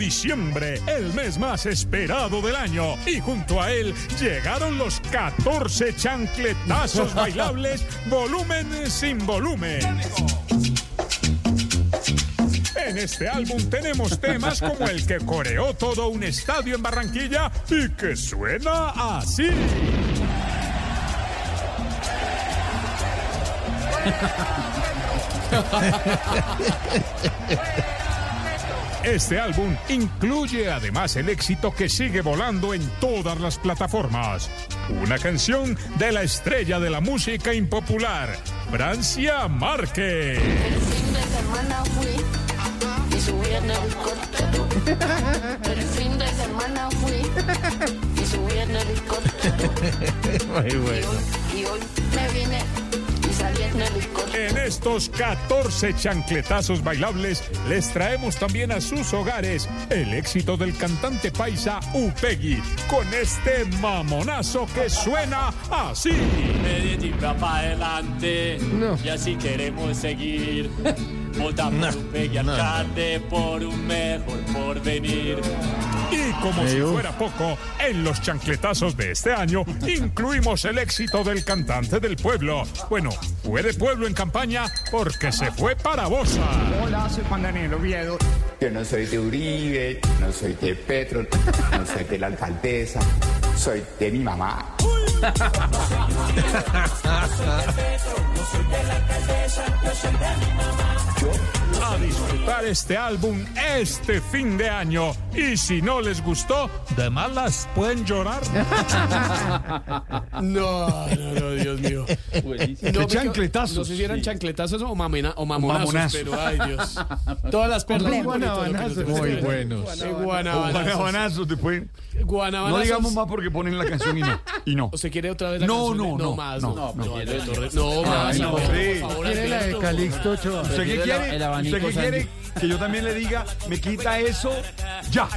diciembre, el mes más esperado del año. Y junto a él llegaron los 14 chancletazos bailables, volumen sin volumen. En este álbum tenemos temas como el que coreó todo un estadio en Barranquilla y que suena así. Este álbum incluye además el éxito que sigue volando en todas las plataformas. Una canción de la estrella de la música impopular, Francia Márquez. El fin de semana fui y subí en helicóptero. El fin de semana fui y subí en helicóptero. Muy bueno. Y hoy, y hoy estos 14 chancletazos bailables les traemos también a sus hogares el éxito del cantante paisa Upegui con este mamonazo que suena así. Medellín va para adelante y así queremos seguir. Vota por un Peggy alcalde por un mejor porvenir. Y como si fuera poco, en los chancletazos de este año incluimos el éxito del cantante del pueblo. Bueno, fue de pueblo en campaña porque se fue para Bosa. Hola, soy Juan Daniel Oviedo. Yo no soy de Uribe, no soy de Petro, no soy de la alcaldesa, soy de mi mamá. disfrutar este álbum este fin de año. Y si no les gustó, de malas pueden llorar. No, no, no, Dios mío. No, chancletazos, No sé si eran sí. chancletazos o, mamena, o mamonazos, mamonazos. pero ay Dios. Todas las perlas. Muy Guanabanazos. Muy buenos. Guanabanazos. Guanabanazos después. Guanabanazos. No digamos más porque ponen la canción y no. Y no. ¿Usted quiere otra vez la No, canción? no, no, más. no, No, no. no, Alberto, re- no, más, no, Alberto, sí. por favor, ¿Quiere la de Alberto. Calixto Ochoa? ¿Usted qué quiere? ¿Usted qué quiere? Que yo también le diga, me quita eso ya.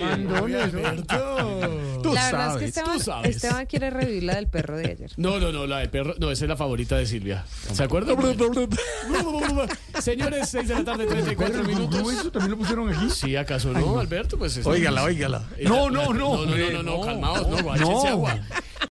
Mandones, ¿no? Tú la verdad sabes. es que Esteban, quiere revivir la del perro de ayer. No, no, no, la del perro. No, esa es la favorita de Silvia. ¿Se acuerdan? Señores, 6 de la tarde, 34 minutos. ¿Eso también lo pusieron aquí? Sí, ¿acaso no, Alberto? Pues es- Óigala, óigala. Eh, No, no, no. No, no, no, no, no, calmaos, no, guáchense No. agua.